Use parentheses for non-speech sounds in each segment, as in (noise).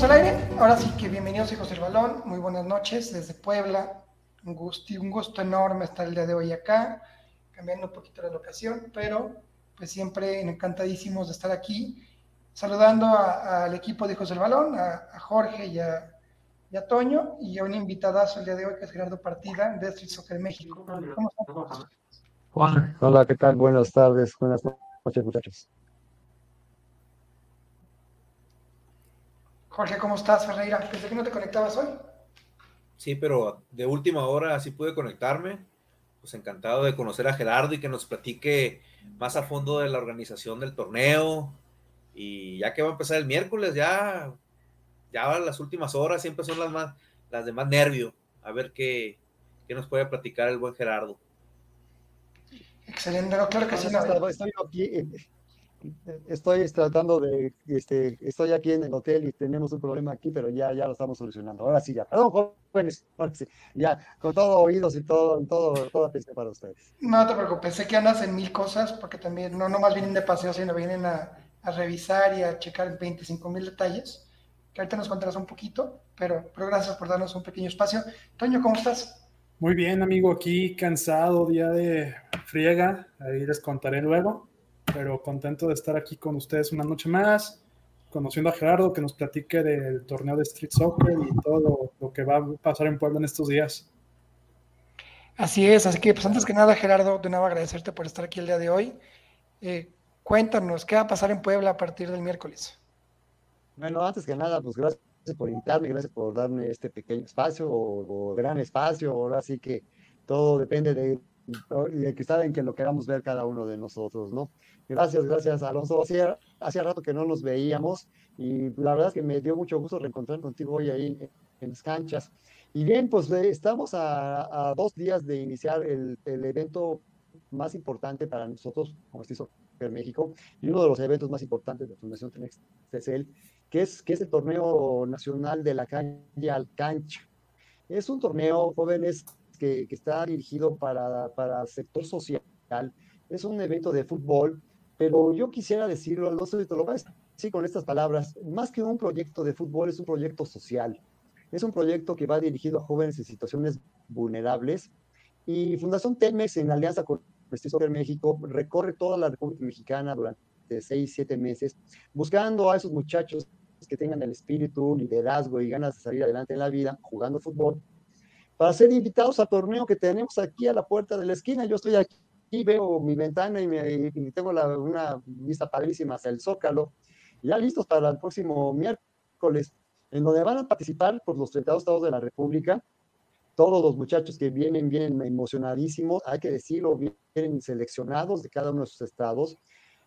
estamos al aire. Ahora sí que bienvenidos hijos del balón. Muy buenas noches desde Puebla. Un gusto, un gusto enorme estar el día de hoy acá, cambiando un poquito la locación, pero pues siempre encantadísimos de estar aquí, saludando al equipo de hijos del balón, a, Jorge y a, Toño, y a un invitadazo el día de hoy que es Gerardo Partida de Street Soccer México. ¿Cómo están? Hola, ¿qué tal? Buenas tardes, buenas noches muchachos. Jorge, ¿cómo estás, Ferreira? ¿Desde que no te conectabas hoy? Sí, pero de última hora sí pude conectarme. Pues encantado de conocer a Gerardo y que nos platique más a fondo de la organización del torneo. Y ya que va a empezar el miércoles, ya, ya las últimas horas siempre son las más, las de más nervio. A ver qué, qué nos puede platicar el buen Gerardo. Excelente, claro que sí. Estoy aquí, estoy tratando de, este, estoy aquí en el hotel y tenemos un problema aquí, pero ya, ya lo estamos solucionando. Ahora sí, ya. Perdón, jóvenes, ahora sí, ya, con todo oídos y todo, todo, toda atención para ustedes. No te preocupes, sé que andas en mil cosas, porque también no nomás vienen de paseo, sino vienen a, a revisar y a checar 25 mil detalles, que ahorita nos contarás un poquito, pero, pero gracias por darnos un pequeño espacio. Toño, ¿cómo estás? Muy bien, amigo, aquí cansado, día de friega, ahí les contaré luego pero contento de estar aquí con ustedes una noche más, conociendo a Gerardo, que nos platique del torneo de Street Soccer y todo lo, que va a pasar en Puebla en estos días. Así es, así que pues antes que nada, Gerardo, de nuevo agradecerte por estar aquí el día de hoy. Eh, cuéntanos, ¿qué va a pasar en Puebla a partir del miércoles? Bueno, antes que nada, pues gracias por invitarme, gracias por darme este pequeño espacio o, gran espacio. Ahora sí que todo depende de, de que saben que lo queramos ver cada uno de nosotros, ¿no? Gracias, gracias, Alonso. Hacía, hacía rato que no nos veíamos y la verdad es que me dio mucho gusto reencontrar contigo hoy ahí en, las canchas. Y bien, pues eh, estamos a, dos días de iniciar el, el, evento más importante para nosotros como en México y uno de los eventos más importantes de la Fundación TCL, que es, que es el torneo nacional de la calle al cancha. Es un torneo, jóvenes, que, está dirigido para, para sector social. Es un evento de fútbol pero yo quisiera decirlo, Alonso, y te lo voy a decir con estas palabras, más que un proyecto de fútbol, es un proyecto social. Es un proyecto que va dirigido a jóvenes en situaciones vulnerables. Y Fundación Telmex, en alianza con Prestigio Soccer México, recorre toda la República Mexicana durante seis, siete meses, buscando a esos muchachos que tengan el espíritu, liderazgo y ganas de salir adelante en la vida, jugando fútbol, para ser invitados al torneo que tenemos aquí a la puerta de la esquina. Yo estoy aquí aquí veo mi ventana y, me, tengo una vista padrísima hacia el Zócalo, ya listos para el próximo miércoles, en donde van a participar por los 32 estados de la República, todos los muchachos que vienen, vienen emocionadísimos, hay que decirlo, vienen seleccionados de cada uno de sus estados.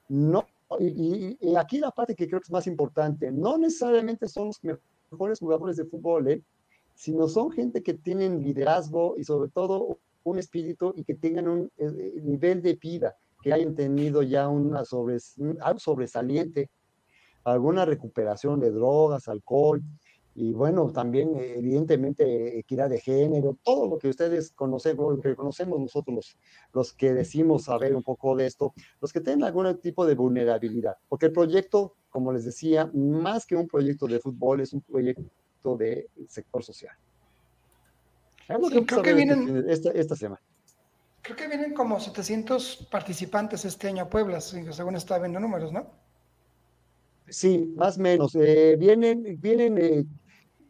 No, y, y, aquí la parte que creo que es más importante, no necesariamente son los mejores jugadores de fútbol, ¿eh? Sino son gente que tienen liderazgo y sobre todo un espíritu y que tengan un eh, eh, nivel de vida, que hayan tenido ya una sobres, algo sobresaliente, alguna recuperación de drogas, alcohol, y bueno, también evidentemente equidad de género, todo lo que ustedes conocen, que conocemos nosotros los, los que decimos saber un poco de esto, los que tienen algún tipo de vulnerabilidad, porque el proyecto, como les decía, más que un proyecto de fútbol, es un proyecto de sector social creo que vienen esta, semana. Creo que vienen como 700 participantes este año a Puebla, según está viendo números, ¿no? Sí, más o menos. Eh, vienen, vienen, eh,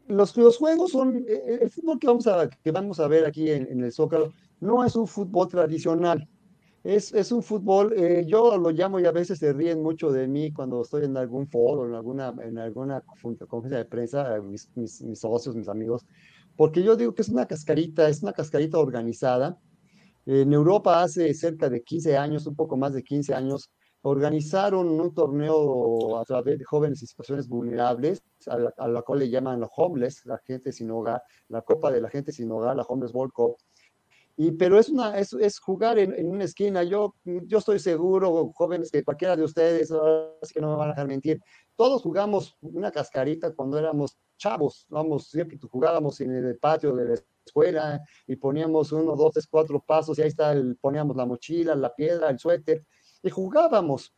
los, los juegos son, eh, el fútbol que vamos a, que vamos a ver aquí en, el Zócalo no es un fútbol tradicional. Es, es un fútbol, yo lo llamo y a veces se ríen mucho de mí cuando estoy en algún foro, en alguna, en alguna conferencia de prensa, mis, mis, mis socios, mis amigos, porque yo digo que es una cascarita, es una cascarita organizada. En Europa hace cerca de 15 años, un poco más de 15 años, organizaron un torneo a través de jóvenes en situaciones vulnerables, a la, cual le llaman los homeless, la gente sin hogar, la Copa de la Gente sin Hogar, la Homeless World Cup. Y, pero es, una, es, es jugar en, en, una esquina. Yo, yo estoy seguro, jóvenes, que cualquiera de ustedes, así que no me van a dejar mentir, todos jugamos una cascarita cuando éramos chavos, vamos, siempre jugábamos en el patio de la escuela y poníamos uno, dos, tres, cuatro pasos y ahí está, el, poníamos la mochila, la piedra, el suéter y jugábamos.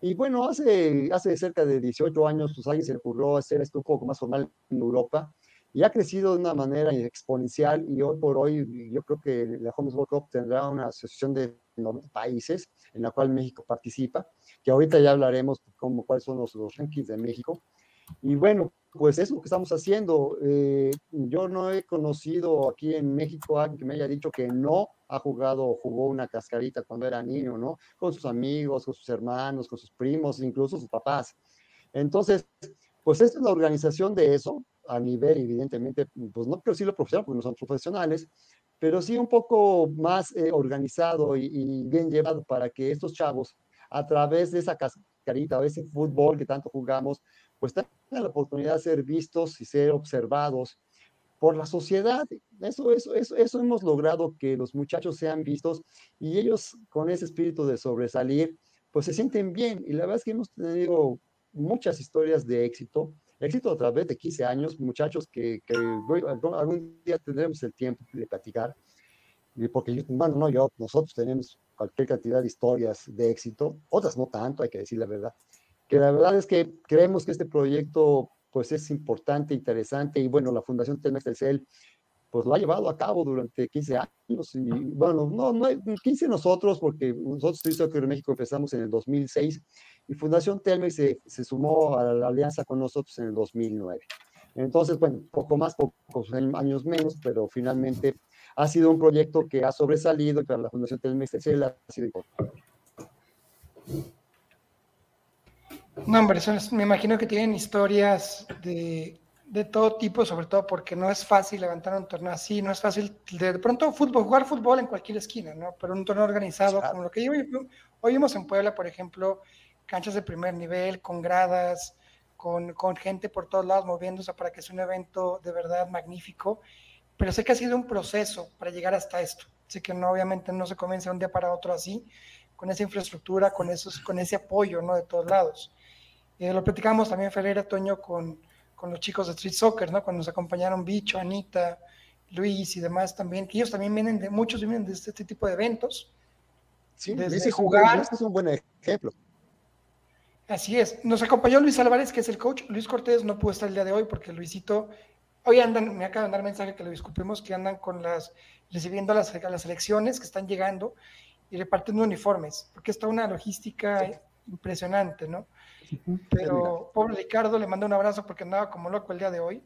Y bueno, hace, hace cerca de 18 años, pues alguien se le ocurrió hacer esto un poco más formal en Europa y ha crecido de una manera exponencial y hoy por hoy yo creo que la Homeless World Cup tendrá una asociación de 90 países en la cual México participa, que ahorita ya hablaremos como cuáles son los, los rankings de México. Y bueno, pues es lo que estamos haciendo. Eh, yo no he conocido aquí en México a alguien que me haya dicho que no ha jugado o jugó una cascarita cuando era niño, ¿no? Con sus amigos, con sus hermanos, con sus primos, incluso sus papás. Entonces, pues esta es la organización de eso a nivel, evidentemente, pues no quiero decirlo profesional porque no son profesionales, pero sí un poco más eh, organizado y, bien llevado para que estos chavos, a través de esa cascarita, o ese fútbol que tanto jugamos, pues tengan la oportunidad de ser vistos y ser observados por la sociedad. Eso, eso, eso, eso hemos logrado que los muchachos sean vistos y ellos con ese espíritu de sobresalir, pues se sienten bien. Y la verdad es que hemos tenido muchas historias de éxito, éxito a través de 15 años, muchachos que, que algún día tendremos el tiempo de platicar, porque bueno, no yo, nosotros tenemos cualquier cantidad de historias de éxito, otras no tanto, hay que decir la verdad, que la verdad es que creemos que este proyecto pues es importante, interesante y bueno, la Fundación Telmex Telcel pues lo ha llevado a cabo durante 15 años y bueno, no, no 15 nosotros porque nosotros en México empezamos en el 2006 y Fundación Telmex se, sumó a la alianza con nosotros en el 2009. Entonces, bueno, poco más, pocos años menos, pero finalmente ha sido un proyecto que ha sobresalido y para la Fundación Telmex ha sido importante. No, hombre, me imagino que tienen historias de, de, todo tipo, sobre todo porque no es fácil levantar un torneo así, no es fácil de, de pronto fútbol, jugar fútbol en cualquier esquina, ¿no? Pero un torneo organizado claro. como lo que hoy, hoy vimos en Puebla, por ejemplo, canchas de primer nivel, con gradas, con, con, gente por todos lados moviéndose para que sea un evento de verdad magnífico. Pero sé que ha sido un proceso para llegar hasta esto. Sé que no, obviamente no se comienza de un día para otro así, con esa infraestructura, con, esos, con ese apoyo ¿no? de todos lados. Eh, lo platicamos también Ferreira Toño con, con, los chicos de Street Soccer, ¿no? Cuando nos acompañaron Bicho, Anita, Luis y demás también, que ellos también vienen de, muchos vienen de este, este tipo de eventos. Sí, desde ese jugar. Este es un buen ejemplo. Así es. Nos acompañó Luis Álvarez, que es el coach. Luis Cortés no pudo estar el día de hoy porque Luisito, hoy andan, me acaba de mandar mensaje que lo disculpemos, que andan con las, recibiendo las, las elecciones que están llegando y repartiendo uniformes, porque está una logística sí. impresionante, ¿no? Pero pobre Ricardo, le mando un abrazo porque andaba como loco el día de hoy.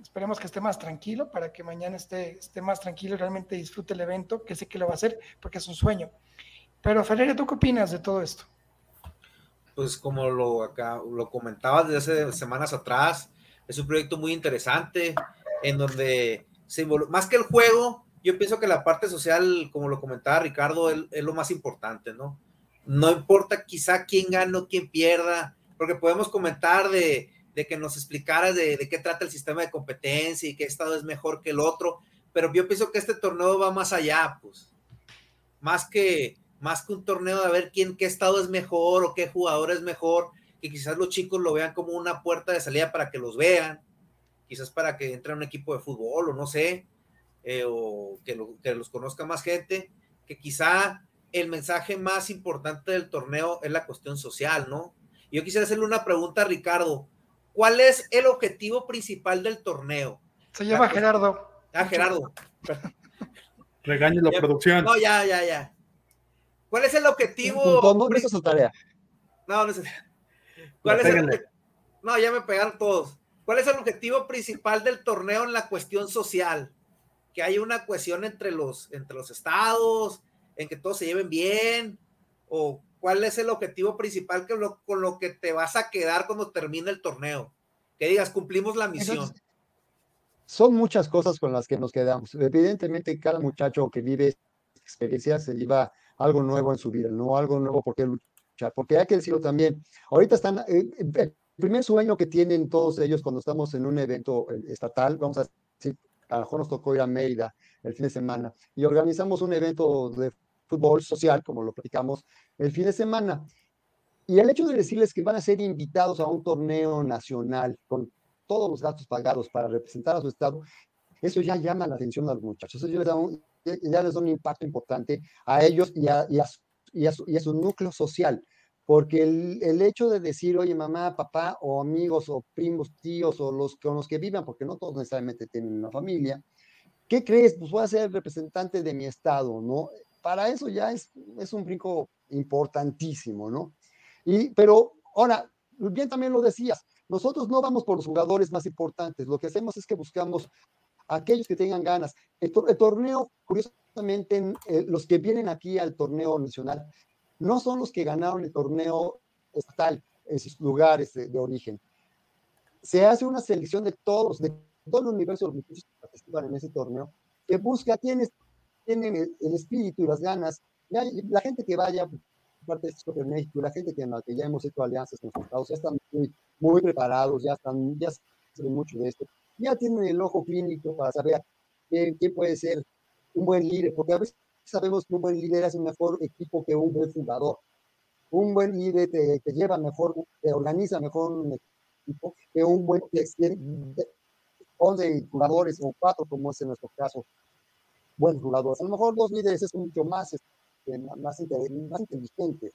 Esperemos que esté más tranquilo para que mañana esté, esté más tranquilo y realmente disfrute el evento, que sé que lo va a hacer porque es un sueño. Pero Ferreira, ¿tú qué opinas de todo esto? Pues como lo, acá, lo comentabas desde hace semanas atrás, es un proyecto muy interesante en donde se más que el juego, yo pienso que la parte social, como lo comentaba Ricardo, es, es lo más importante, ¿no? No importa quizá quién gana o quién pierda, porque podemos comentar de, de que nos explicara de, qué trata el sistema de competencia y qué estado es mejor que el otro, pero yo pienso que este torneo va más allá, pues, más que, más que un torneo de ver quién, qué estado es mejor o qué jugador es mejor, que quizás los chicos lo vean como una puerta de salida para que los vean, quizás para que entre un equipo de fútbol o no sé, eh, o que, que los conozca más gente, que quizá el mensaje más importante del torneo es la cuestión social, ¿no? Yo quisiera hacerle una pregunta a Ricardo. ¿Cuál es el objetivo principal del torneo? Se llama la Gerardo. Ah, Gerardo. Regañe la producción. No, ya, ya, ya. ¿Cuál es el objetivo? ¿Cómo es su tarea? No, no sé. ¿Cuál es el... No, ya me pegaron todos. ¿Cuál es el objetivo principal del torneo en la cuestión social? Que haya una cohesión entre los, entre los estados, en que todos se lleven bien? ¿O cuál es el objetivo principal que con lo que te vas a quedar cuando termine el torneo? Que digas, cumplimos la misión. Son muchas cosas con las que nos quedamos. Evidentemente, cada muchacho que vive experiencia se lleva algo nuevo en su vida, no algo nuevo por qué luchar, porque hay que decirlo también. Ahorita están, eh, el primer sueño que tienen todos ellos cuando estamos en un evento eh, estatal, vamos a decir, a lo mejor nos tocó ir a Mérida el fin de semana y organizamos un evento de fútbol social, como lo platicamos el fin de semana. Y el hecho de decirles que van a ser invitados a un torneo nacional con todos los gastos pagados para representar a su estado, eso ya llama la atención a los muchachos. Eso ya les da un, ya les da un impacto importante a ellos y a, y, a, y, a su, y a, su, núcleo social. porque el, el, hecho de decir, oye, mamá, papá, o amigos, o primos, tíos, o los con los que vivan, porque no todos necesariamente tienen una familia, ¿qué crees? Pues voy a ser representante de mi estado, ¿no? Para eso ya es, es un brinco importantísimo, ¿no? Y, pero ahora, bien también lo decías, nosotros no vamos por los jugadores más importantes, lo que hacemos es que buscamos aquellos que tengan ganas. El, torneo, curiosamente, eh, los que vienen aquí al torneo nacional no son los que ganaron el torneo estatal en sus lugares de, origen. Se hace una selección de todos, de todo el universo de los que participan en ese torneo, que busca quienes tienen el, el espíritu y las ganas. Ya, la gente que vaya parte de México, la gente que, que, ya hemos hecho alianzas con los estados, ya están muy, muy preparados, ya están, ya saben mucho de esto, ya tienen el ojo clínico para saber quién, quién puede ser un buen líder, porque a veces sabemos que un buen líder hace un mejor equipo que un buen fundador. Un buen líder te, te lleva mejor, te organiza mejor un equipo que un buen que tiene 11 jugadores o cuatro, como es en nuestro caso, buenos jugadores. A lo mejor dos líderes es mucho más, este, más, más inteligente.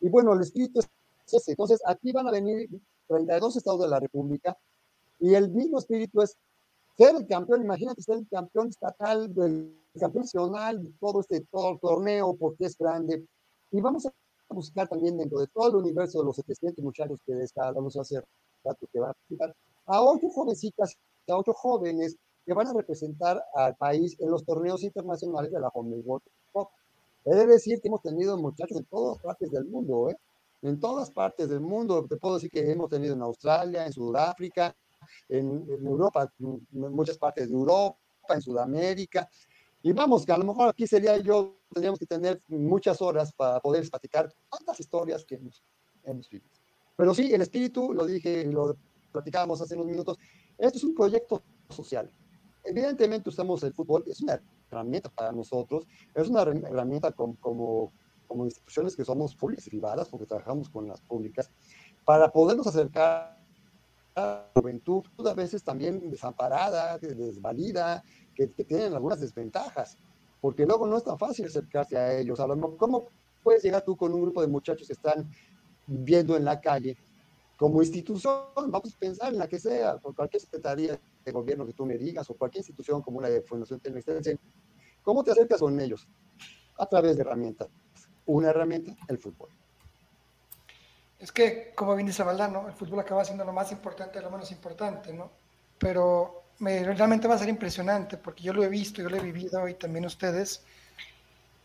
Y bueno, el espíritu es ese. Entonces, aquí van a venir 32 estados de la República y el mismo espíritu es ser el campeón, imagínate ser el campeón estatal, el campeón nacional, todo este todo el torneo, porque es grande. Y vamos a buscar también dentro de todo el universo de los 700 muchachos que está, vamos a hacer que va a participar, a ocho jovencitas, a ocho jóvenes que van a representar al país en los torneos internacionales de la World Cup. He de decir que hemos tenido muchachos en todas partes del mundo, ¿eh? En todas partes del mundo. Te puedo decir que hemos tenido en Australia, en Sudáfrica, en, en Europa, en muchas partes de Europa, en Sudamérica. Y vamos, que a lo mejor aquí sería yo, tendríamos que tener muchas horas para poder platicar tantas historias que hemos, hemos vivido. Pero sí, el espíritu, lo dije, lo platicábamos hace unos minutos, esto es un proyecto social. Evidentemente usamos el fútbol, es una herramienta para nosotros, es una herramienta como, como, como instituciones que somos públicas y privadas, porque trabajamos con las públicas, para podernos acercar la juventud a veces también desamparada, desvalida, que, que, tienen algunas desventajas, porque luego no es tan fácil acercarse a ellos. A lo mejor, ¿cómo puedes llegar tú con un grupo de muchachos que están viviendo en la calle? Como institución, vamos a pensar en la que sea, por cualquier secretaría de gobierno que tú me digas, o cualquier institución como la de Fundación Telmex, ¿cómo te acercas con ellos? A través de herramientas. Una herramienta, el fútbol. Es que, como bien dice Valdano, el fútbol acaba siendo lo más importante lo menos importante, ¿no? Pero me, realmente va a ser impresionante porque yo lo he visto, yo lo he vivido y también ustedes,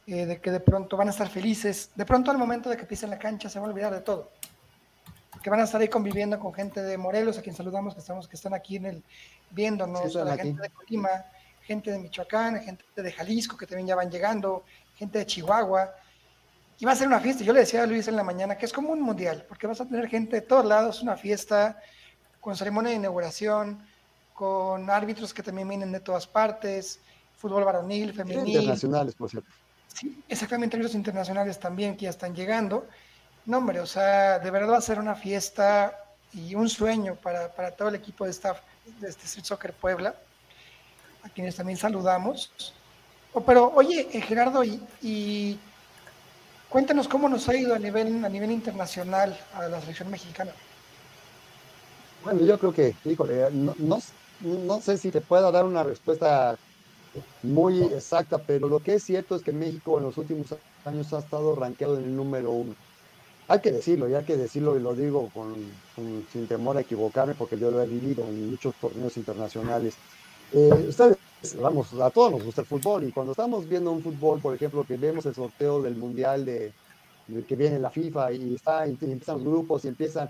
eh, de que de pronto van a estar felices, de pronto al momento de que pisen la cancha se van a olvidar de todo, que van a estar ahí conviviendo con gente de Morelos, a quien saludamos, que estamos, que están aquí en el viéndonos, Sí, a la aquí. gente de Colima, gente de Michoacán, gente de Jalisco que también ya van llegando, gente de Chihuahua. Y va a ser una fiesta. Yo le decía a Luis en la mañana que es como un mundial, porque vas a tener gente de todos lados, una fiesta con ceremonia de inauguración, con árbitros que también vienen de todas partes, fútbol varonil, femenil. Internacionales, por cierto. Sí, exactamente, árbitros internacionales también que ya están llegando. No, hombre, o sea, de verdad va a ser una fiesta y un sueño para, para todo el equipo de staff de este Street Soccer Puebla, a quienes también saludamos. Oh, pero, oye, eh, Gerardo, y, y cuéntanos cómo nos ha ido a nivel, a nivel internacional a la selección mexicana. Bueno, yo creo que, híjole, no, no, no sé si te pueda dar una respuesta muy exacta, pero lo que es cierto es que México en los últimos años ha estado rankeado en el número uno. Hay que decirlo, y hay que decirlo, y lo digo con, con- sin temor a equivocarme, porque yo lo he vivido en muchos torneos internacionales. Eh, ustedes, vamos, a todos nos gusta el fútbol, y cuando estamos viendo un fútbol, por ejemplo, que vemos el sorteo del Mundial de, de que viene la FIFA y, está, y empiezan grupos y empiezan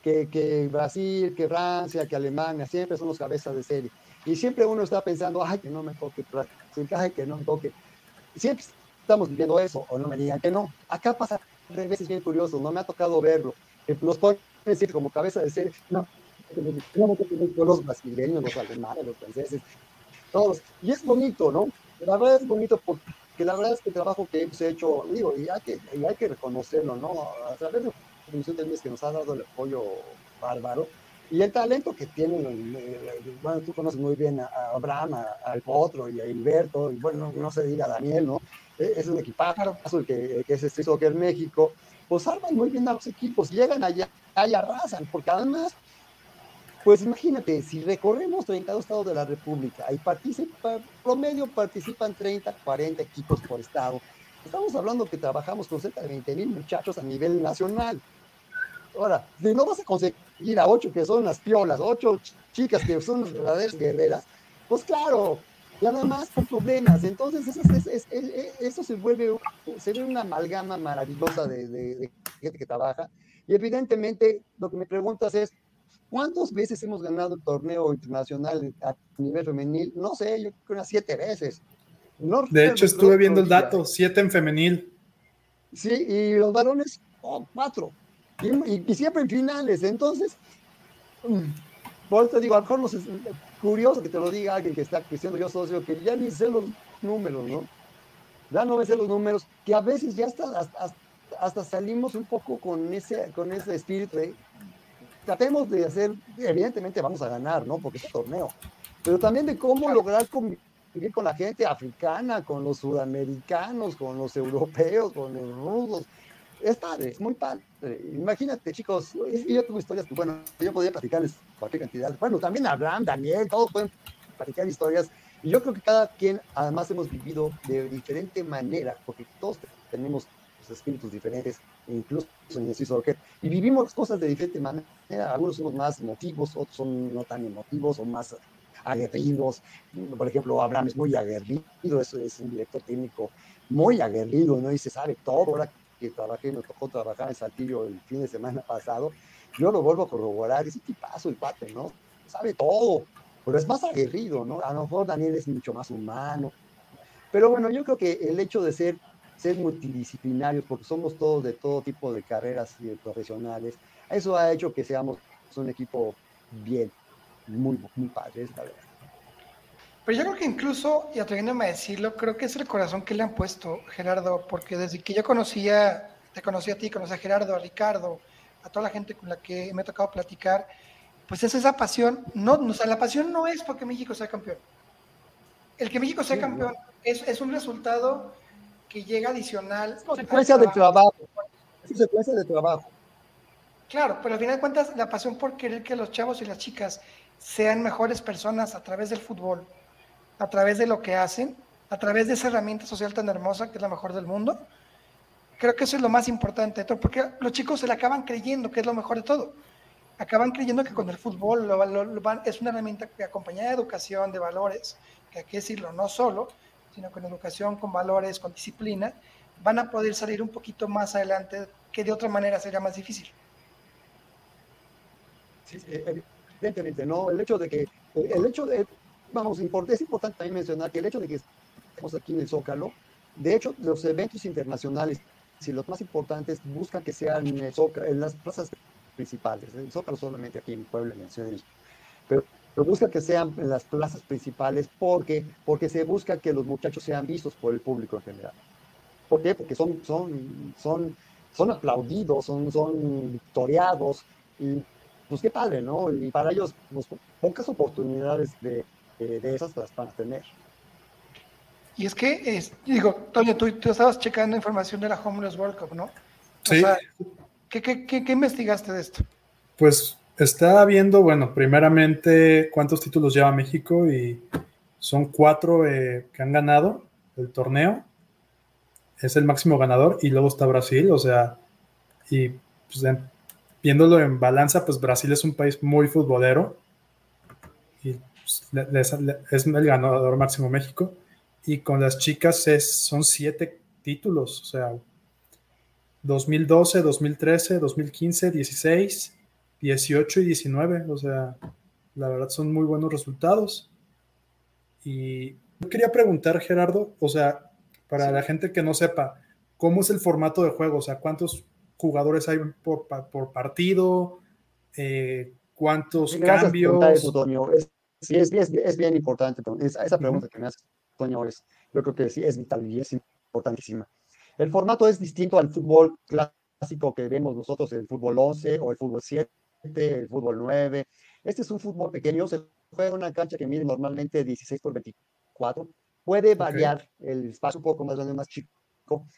que, que Brasil, que Francia, que Alemania, siempre son los cabezas de serie. Y siempre uno está pensando, ay, que no me toque ay, que no me toque. Siempre estamos viviendo eso, o no me digan que no. Acá pasa revés, es bien curioso, no me ha tocado verlo. Los ponen decir como cabeza de serie, no, los brasileños, los alemanes, los franceses, todos. Y es bonito, ¿no? La verdad es bonito porque la verdad es que el trabajo que hemos hecho, digo, y hay que, y hay que reconocerlo, ¿no? A través de la Comisión del Mes que nos ha dado el apoyo bárbaro, Y el talento que tienen, bueno, tú conoces muy bien a, Abraham, al Potro y a Hilberto, y bueno, no se diga a Daniel, ¿no? E, es un equipazo el que, que es este Soccer México, pues arman muy bien a los equipos, llegan allá y arrasan, porque además pues imagínate, si recorremos 32 estados de la República y participa, promedio participan 30, 40 equipos por estado, estamos hablando que trabajamos con cerca de 20 mil muchachos a nivel nacional. Ahora, si no vas a conseguir a ocho que son las piolas, ocho chicas que son las verdaderas guerreras, pues claro, nada más con problemas. Entonces, eso, se vuelve, se ve una amalgama maravillosa de, de gente que trabaja. Y evidentemente, lo que me preguntas es, ¿Cuántas veces hemos ganado el torneo internacional a nivel femenil? No sé, yo creo que unas siete veces. de hecho, estuve viendo el dato, siete en femenil. Sí, y los varones, oh, cuatro. Y, siempre en finales. Entonces, mm, por eso te digo, a lo mejor es curioso que te lo diga alguien que está siendo yo socio, que ya ni sé los números, ¿no? Ya no me sé los números, que a veces ya hasta, hasta, salimos un poco con ese, con ese espíritu de tratemos de hacer, evidentemente vamos a ganar, ¿no? Porque es un torneo, pero también de cómo lograr convivir con la gente africana, con los sudamericanos, con los europeos, con los rusos. Es padre, es muy padre. Imagínate, chicos, yo tuve historias que, bueno, yo podía platicarles cualquier cantidad. Bueno, también Abraham, Daniel, todos pueden platicar historias. Y yo creo que cada quien, además, hemos vivido de diferente manera, porque todos tenemos espíritus diferentes, incluso en el Soccer, y vivimos cosas de diferente manera. Algunos somos más emotivos, otros son no tan emotivos o más aguerridos. Por ejemplo, Abraham es muy aguerrido, eso es un director técnico muy aguerrido, ¿no? Y se sabe todo. Ahora que trabajé, me tocó trabajar en Saltillo el fin de semana pasado, yo lo vuelvo a corroborar, es un tipazo el pate, ¿no? Sabe todo, pero es más aguerrido, ¿no? A lo mejor Daniel es mucho más humano. Pero bueno, yo creo que el hecho de ser ser multidisciplinarios, porque somos todos de todo tipo de carreras y profesionales. Eso ha hecho que seamos un equipo bien, muy, muy padre, la verdad. Pero yo creo que incluso, y atreviéndome a decirlo, creo que es el corazón que le han puesto, Gerardo, porque desde que yo conocía, te conocí a ti, conocí a Gerardo, a Ricardo, a toda la gente con la que me ha tocado platicar, pues es esa pasión. No, o sea, la pasión no es porque México sea campeón. El que México sea campeón es, es un resultado que llega adicional. Es consecuencia del trabajo. Es consecuencia de trabajo. Claro, pero al final de cuentas, la pasión por querer que los chavos y las chicas sean mejores personas a través del fútbol, a través de lo que hacen, a través de esa herramienta social tan hermosa que es la mejor del mundo, creo que eso es lo más importante de porque los chicos se le acaban creyendo que es lo mejor de todo. Acaban creyendo que con el fútbol es una herramienta que acompaña de educación, de valores, que hay que decirlo, no solo, sino con educación, con valores, con disciplina, van a poder salir un poquito más adelante, que de otra manera sería más difícil. Sí, evidentemente, ¿no? El hecho de que, el hecho de, vamos, es importante también mencionar que el hecho de que estemos aquí en el Zócalo, de hecho, los eventos internacionales, si los más importantes, buscan que sean en, el Zócalo, en las plazas principales, el Zócalo solamente aquí en Puebla, en Ciudad de pero pero busca que sean en las plazas principales porque, porque se busca que los muchachos sean vistos por el público en general. ¿Por qué? Porque son, son, son, son aplaudidos, son, son victoriados y pues qué padre, ¿no? Y para ellos pues, pocas oportunidades de, de, esas las van a tener. Y es que, es, digo, Toño, tú, tú, estabas checando información de la Homeless World Cup, ¿no? Sí. ¿qué, qué, qué, ¿Qué investigaste de esto? Pues Está viendo, bueno, primeramente cuántos títulos lleva México y son cuatro eh, que han ganado el torneo. Es el máximo ganador y luego está Brasil, o sea, y pues, viéndolo en balanza, pues Brasil es un país muy futbolero y es el ganador máximo México. Y con las chicas es, son siete títulos, o sea, 2012, 2013, 2015, 16, 18 y 19, o sea, la verdad son muy buenos resultados. Y yo quería preguntar, Gerardo, o sea, para la gente que no sepa, ¿cómo es el formato de juego? O sea, ¿cuántos jugadores hay por, por partido? Eh, ¿Cuántos cambios? Eso, es, sí, es, es, bien importante. esa pregunta que me haces, Toño, es, yo creo que sí es vital y es importantísima. El formato es distinto al fútbol clásico que vemos nosotros, el fútbol 11 o el fútbol 7 el fútbol 9. Este es un fútbol pequeño, se juega en una cancha que mide normalmente 16 por 24. Puede variar el espacio un poco más grande o más chico,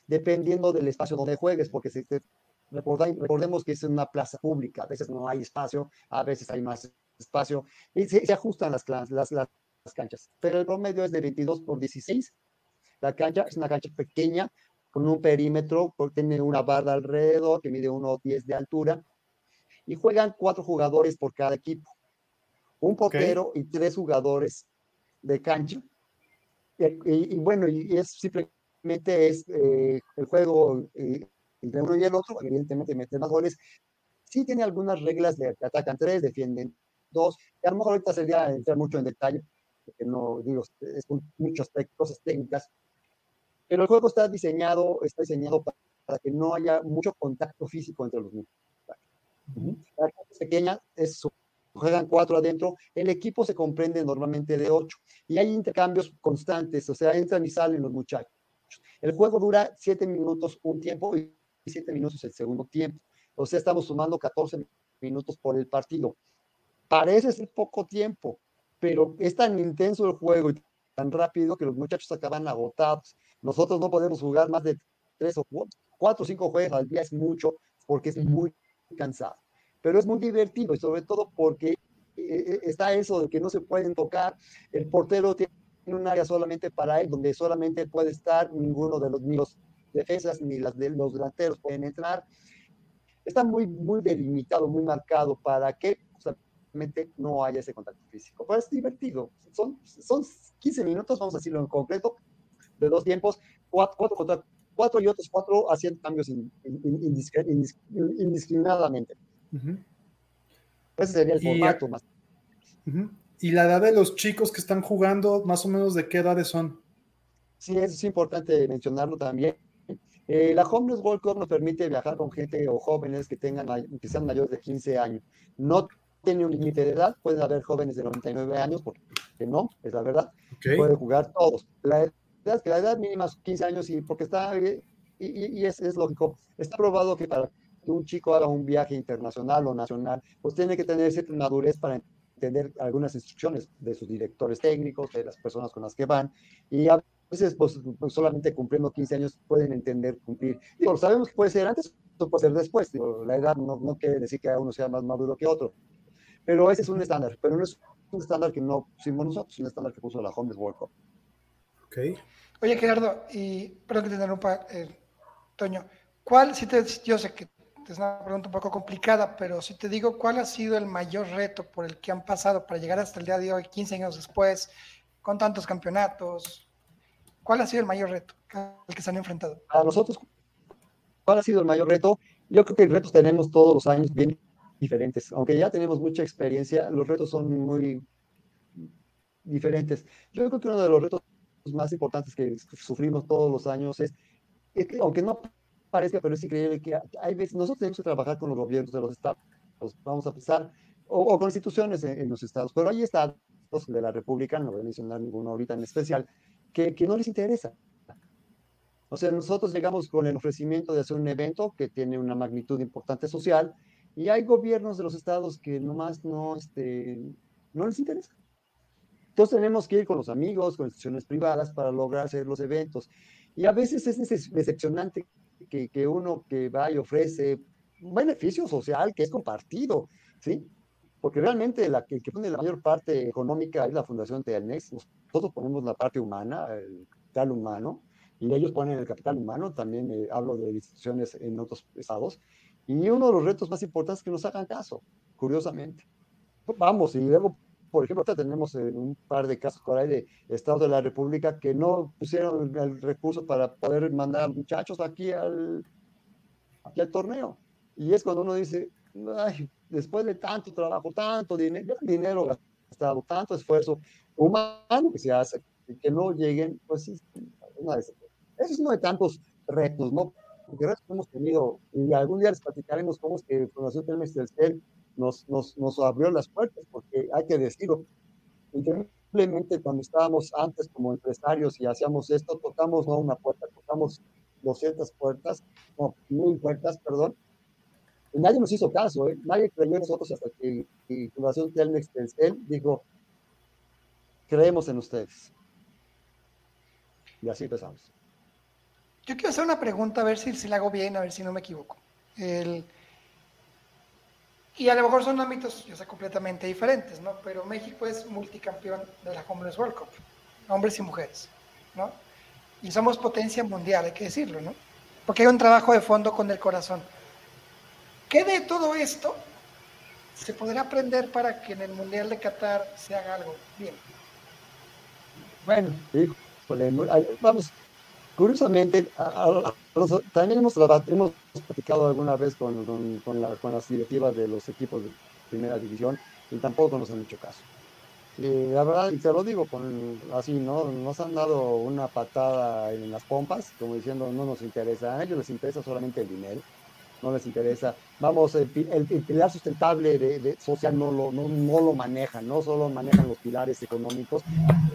dependiendo del espacio donde juegues, porque si te, recordemos que es una plaza pública, a veces no hay espacio, a veces hay más espacio, y se, ajustan las, las, las, canchas, pero el promedio es de 22 por 16. La cancha es una cancha pequeña, con un perímetro, tiene una barra alrededor que mide 1,10 de altura, y juegan cuatro jugadores por cada equipo. Un portero y tres jugadores de cancha. Y, bueno, y es simplemente es eh, el juego eh, entre uno y el otro, evidentemente meten más goles. Sí tiene algunas reglas de que atacan tres, defienden dos, y a lo mejor ahorita sería entrar mucho en detalle, porque no digo, es muchos cosas técnicas, pero el juego está diseñado, está diseñado para, que no haya mucho contacto físico entre los mismos. La es pequeña, es, juegan cuatro adentro, el equipo se comprende normalmente de ocho y hay intercambios constantes, o sea, entran y salen los muchachos. El juego dura siete minutos un tiempo y siete minutos el segundo tiempo. O sea, estamos sumando 14 minutos por el partido. Parece ser poco tiempo, pero es tan intenso el juego y tan rápido que los muchachos acaban agotados. Nosotros no podemos jugar más de tres o cuatro o cinco juegos al día, es mucho, porque es muy cansado. Pero es muy divertido y sobre todo porque eh, eh, está eso de que no se pueden tocar. El portero tiene un área solamente para él, donde solamente puede estar ninguno de los, ni los defensas ni las de los delanteros pueden entrar. Está muy, muy delimitado, muy marcado para que no haya ese contacto físico. Pero es divertido. Son, son 15 minutos, vamos a decirlo en concreto, de dos tiempos, cuatro, cuatro contra cuatro y otros cuatro haciendo cambios indiscriminadamente. Ese sería el formato más. ¿Y la edad de los chicos que están jugando, más o menos de qué edades son? Sí, eso es importante mencionarlo también. Eh, la Homeless World Cup nos permite viajar con gente o jóvenes que, tengan, que sean mayores de 15 años. No tiene un límite de edad, pueden haber jóvenes de 99 años, porque no, es la verdad. Pueden jugar todos. La que la edad mínima es 15 años y porque está, y, y es, es, lógico, está probado que para que un chico haga un viaje internacional o nacional, pues tiene que tener cierta madurez para entender algunas instrucciones de sus directores técnicos, de las personas con las que van, y a veces pues, pues solamente cumpliendo 15 años pueden entender cumplir. Digo, sabemos que puede ser antes o puede ser después, la edad no, no quiere decir que uno sea más maduro que otro, pero ese es un estándar, pero no es un estándar que no pusimos nosotros, es un estándar que puso la Homeless World Cup. Oye, Gerardo, y perdón que te interrumpa, eh, Toño, ¿cuál, si te, yo sé que es una pregunta un poco complicada, pero si te digo, ¿cuál ha sido el mayor reto por el que han pasado para llegar hasta el día de hoy, 15 años después, con tantos campeonatos? ¿Cuál ha sido el mayor reto al que se han enfrentado? A nosotros, ¿cuál ha sido el mayor reto? Yo creo que retos tenemos todos los años bien diferentes. Aunque ya tenemos mucha experiencia, los retos son muy diferentes. Yo creo que uno de los retos más importantes que sufrimos todos los años es, que, aunque no parezca, pero es increíble que hay veces, nosotros tenemos que trabajar con los gobiernos de los estados, vamos a pensar, o, con instituciones en, los estados, pero hay estados de la República, no voy a mencionar ninguno ahorita en especial, que, que no les interesa. O sea, nosotros llegamos con el ofrecimiento de hacer un evento que tiene una magnitud importante social y hay gobiernos de los estados que nomás no, este, no les interesa. Entonces tenemos que ir con los amigos, con instituciones privadas para lograr hacer los eventos. Y a veces es decepcionante que, que uno que va y ofrece un beneficio social que es compartido, ¿sí? Porque realmente la que, que pone la mayor parte económica es la Fundación TELNEX. Nosotros ponemos la parte humana, el capital humano, y ellos ponen el capital humano, también eh, hablo de instituciones en otros estados, y uno de los retos más importantes es que nos hagan caso, curiosamente. Vamos, y luego por ejemplo, tenemos eh, un par de casos por ahí de estados de la República que no pusieron el recurso para poder mandar muchachos aquí al, aquí al torneo. Y es cuando uno dice, después de tanto trabajo, tanto dinero, dinero gastado, tanto esfuerzo humano que se hace, que no lleguen, pues eso es uno de tantos retos, ¿no? Porque retos hemos tenido, y algún día les platicaremos cómo es que Fundación Telmex Telcel nos, nos, nos abrió las puertas, porque hay que decirlo, increíblemente cuando estábamos antes como empresarios y hacíamos esto, tocamos no una puerta, tocamos 200 puertas, no, mil puertas, perdón, nadie nos hizo caso, ¿eh? nadie creyó en nosotros hasta que, la Fundación Telmex Telcel dijo, creemos en ustedes. Y así empezamos. Yo quiero hacer una pregunta, a ver si, si la hago bien, a ver si no me equivoco. El, y a lo mejor son ámbitos, yo completamente diferentes, ¿no? Pero México es multicampeón de la Homeless World Cup, hombres y mujeres, ¿no? Y somos potencia mundial, hay que decirlo, ¿no? Porque hay un trabajo de fondo con el corazón. ¿Qué de todo esto se podrá aprender para que en el Mundial de Qatar se haga algo bien? Bueno, vamos, curiosamente, también hemos, hemos platicado alguna vez con, con, las directivas de los equipos de primera división y tampoco nos han hecho caso. Y la verdad, y te lo digo con, así, ¿no? Nos han dado una patada en las pompas, como diciendo, no nos interesa, a ellos les interesa solamente el dinero no les interesa. Vamos, el, pilar sustentable de, social no lo, no, no, lo manejan, no solo manejan los pilares económicos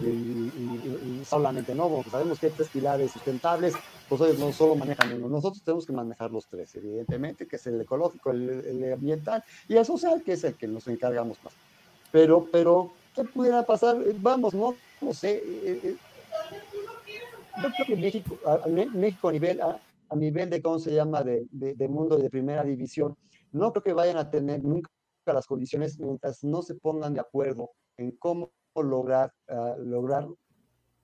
y, solamente no, porque sabemos que tres pilares sustentables, pues ellos no solo manejan uno, nosotros tenemos que manejar los tres, evidentemente, que es el ecológico, el, ambiental y el social, que es el que nos encargamos más. Pero, pero, ¿qué pudiera pasar? Vamos, no, no sé. Eh, eh, yo creo que México, México a nivel, nivel de, ¿cómo se llama?, de, de, mundo de primera división, no creo que vayan a tener nunca las condiciones mientras no se pongan de acuerdo en cómo lograr, ah, lograr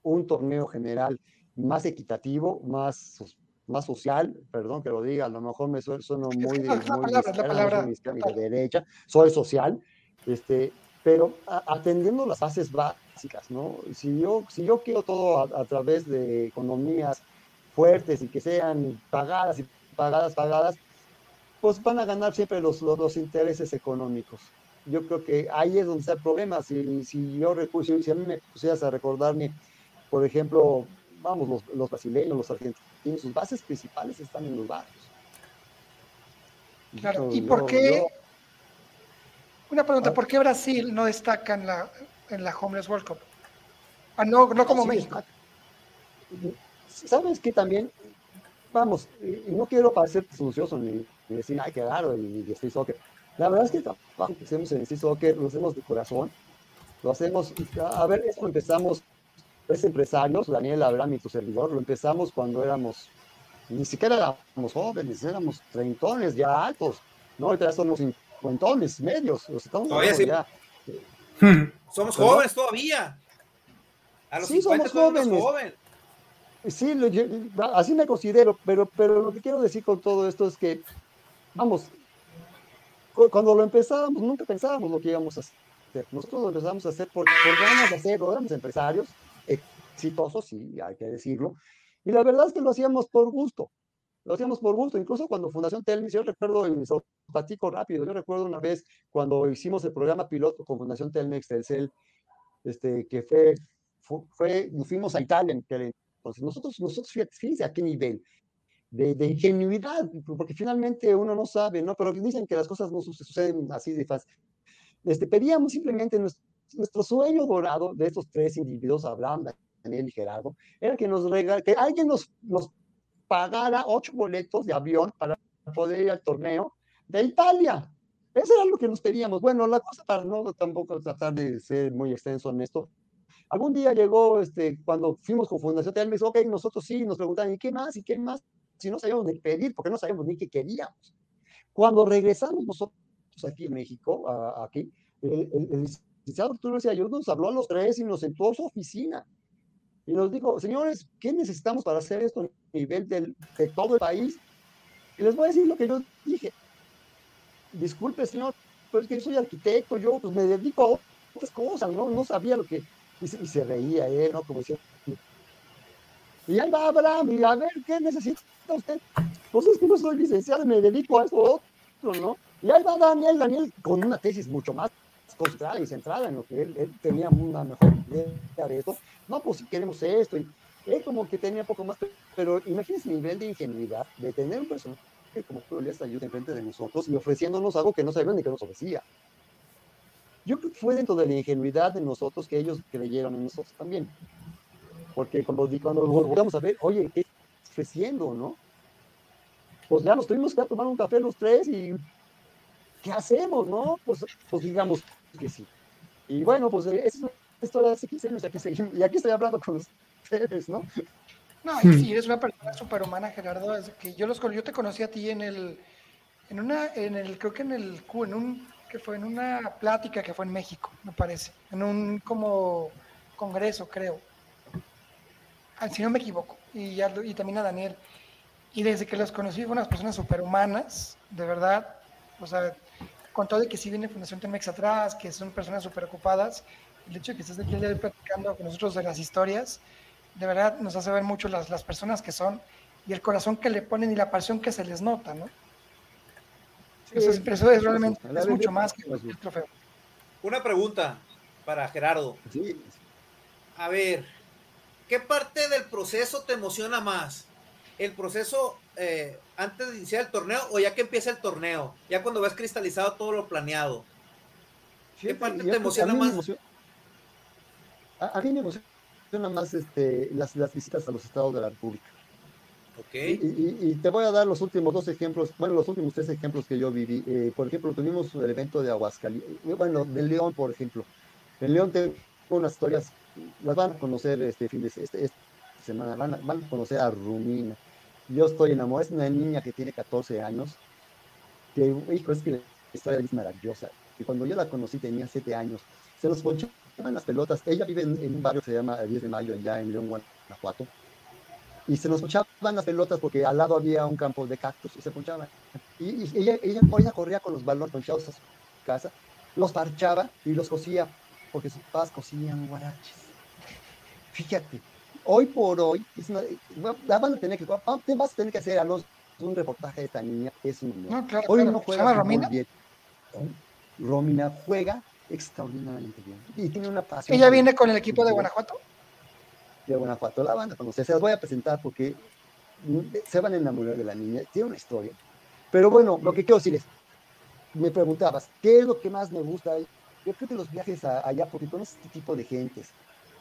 un torneo general más equitativo, más, más social, perdón que lo diga, a lo mejor me sueno muy de, muy derecha, soy social, este, pero atendiendo las bases básicas, ¿no? Si yo, si yo quiero todo a través de economías fuertes y que sean pagadas y pagadas, pagadas, pues van a ganar siempre los, los, intereses económicos. Yo creo que ahí es donde está el problema. Si, si yo recurso, si a mí me pusieras a recordarme, por ejemplo, vamos, los, los brasileños, los argentinos, sus bases principales están en los barrios. Claro, ¿y por qué? Una pregunta, ah. ¿por qué Brasil no destaca en la, en la Homeless World Cup? Ah, no, no como México. ¿Sabes qué también? Vamos, y no quiero parecer sucioso ni, decir, ay, qué raro, y, y estoy soccer. La verdad es que el trabajo que hacemos en Street Soccer lo hacemos de corazón, lo hacemos, a ver, esto empezamos, es empresarios, Daniel Abraham y tu servidor, lo empezamos cuando éramos, ni siquiera éramos jóvenes, éramos treintones ya altos, ¿no? Ahorita ya somos cincuentones, medios, los estamos ya. Somos jóvenes todavía. A los sí, somos jóvenes. Sí, así me considero, pero, pero lo que quiero decir con todo esto es que, vamos, cuando lo empezábamos, nunca pensábamos lo que íbamos a hacer. Nosotros lo empezamos a hacer porque, porque éramos hacerlo, éramos empresarios exitosos, sí, hay que decirlo. Y la verdad es que lo hacíamos por gusto. Lo hacíamos por gusto. Incluso cuando Fundación Telmex, yo recuerdo, y platico rápido, yo recuerdo una vez cuando hicimos el programa piloto con Fundación Telmex, Telcel, este, que fue, fue, nos fuimos a Italia, que entonces, nosotros, nosotros fíjense a qué nivel de, de, ingenuidad, porque finalmente uno no sabe, ¿no? Pero dicen que las cosas no suceden así de fácil. Este, pedíamos simplemente nuestro, sueño dorado de estos tres individuos, Abraham, Daniel y Gerardo, era que nos regal, que alguien nos, nos pagara ocho boletos de avión para poder ir al torneo de Italia. Eso era lo que nos pedíamos. Bueno, la cosa para no tampoco tratar de ser muy extenso en esto, Algún día llegó, este, cuando fuimos con Fundación me dijo, ok, nosotros sí, nos preguntaban, ¿y qué más? ¿Y qué más? Si no sabíamos ni pedir, porque no sabíamos ni qué queríamos. Cuando regresamos nosotros aquí en México, aquí, el, el, licenciado Arturo Ayudo nos habló a los tres y nos sentó a su oficina y nos dijo, señores, ¿qué necesitamos para hacer esto a nivel del, de todo el país? Y les voy a decir lo que yo dije. Disculpe, señor, pero es que yo soy arquitecto, yo pues, me dedico a otras cosas, ¿no? No sabía lo que y se, reía él, ¿no? Como decía. Y ahí va Abraham, y a ver, ¿qué necesita usted? Pues es que no soy licenciado, me dedico a eso otro, ¿no? Y ahí va Daniel, Daniel, con una tesis mucho más concentrada y centrada en lo que él, él tenía una mejor idea de esto. No, pues queremos esto, y él como que tenía poco más, pero imagínense el nivel de ingenuidad de tener un personaje como Julio Ayuda enfrente de nosotros y ofreciéndonos algo que no sabíamos ni que nos ofrecía. Yo creo que fue dentro de la ingenuidad de nosotros que ellos creyeron en nosotros también. Porque cuando, cuando volvamos a ver, oye, ¿qué está ofreciendo, no? Pues ya nos tuvimos que tomar un café los tres y ¿qué hacemos, no? Pues, pues digamos que sí. Y bueno, pues es una historia de hace 15 años, y aquí estoy hablando con ustedes, ¿no? No, y sí, eres una persona superhumana, Gerardo, es que yo, los, yo te conocí a ti en el, en una, en el, creo que en el, en un, que fue en una plática que fue en México, me parece, en un como congreso, creo, ah, si no me equivoco, y, ya, y también a Daniel. Y desde que los conocí, fueron unas personas superhumanas, de verdad, o sea, con todo de que sí viene Fundación Temex atrás, que son personas súper ocupadas, el hecho de que estés aquí el día de platicando con nosotros de las historias, de verdad nos hace ver mucho las, las personas que son y el corazón que le ponen y la pasión que se les nota, ¿no? Eso, es, realmente es mucho más que el trofeo. Una pregunta para Gerardo. Sí. A ver, ¿qué parte del proceso te emociona más? ¿El proceso eh, antes de iniciar el torneo o ya que empieza el torneo? Ya cuando ves cristalizado todo lo planeado. ¿Qué parte te emociona más? a, mí me emociona más este, las, las visitas a los estados de la República. Okay. Y, y, te voy a dar los últimos dos ejemplos, bueno, los últimos tres ejemplos que yo viví. Eh, por ejemplo, tuvimos el evento de Aguascalientes, bueno, de León, por ejemplo. En León tengo unas historias, las van a conocer este fin de este, esta semana, van a, van a conocer a Rumina. Yo estoy enamorado, es una niña que tiene 14 años, que, hijo, es que la historia es maravillosa. Y cuando yo la conocí tenía 7 años. Se nos ponchaban las pelotas. Ella vive en, un barrio que se llama 10 de Mayo, allá en León, Guanajuato. Y se nos ponchaban las pelotas porque al lado había un campo de cactus y se ponchaban. Y, ella, ella, ella, corría con los balones ponchados a su casa, los parchaba y los cosía, porque sus papás cosían guaraches. Fíjate, hoy por hoy, es una, van a tener que, vas a tener que hacer a los un reportaje de esta niña. Es un, no, claro, hoy no juega. ¿Se llama Romina? Romina juega extraordinariamente bien y tiene una pasión. ¿Ella viene con el equipo de Guanajuato? De Guanajuato, la banda, cuando se las voy a presentar porque se van a enamorar de la niña, tiene una historia. Pero bueno, lo que quiero decir es, me preguntabas, ¿qué es lo que más me gusta? Yo creo que los viajes allá, porque conoces este tipo de gentes,